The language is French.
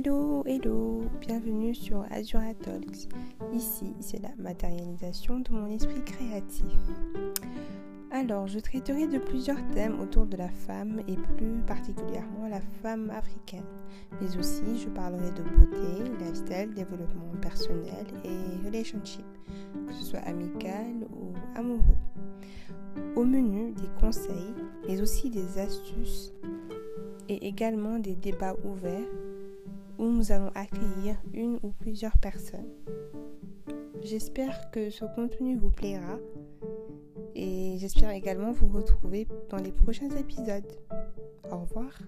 Hello, hello, bienvenue sur Azura Talks. Ici, c'est la matérialisation de mon esprit créatif. Alors, je traiterai de plusieurs thèmes autour de la femme et plus particulièrement la femme africaine. Mais aussi, je parlerai de beauté, lifestyle, développement personnel et relationship, que ce soit amical ou amoureux. Au menu, des conseils, mais aussi des astuces et également des débats ouverts nous allons accueillir une ou plusieurs personnes. J'espère que ce contenu vous plaira et j'espère également vous retrouver dans les prochains épisodes. Au revoir.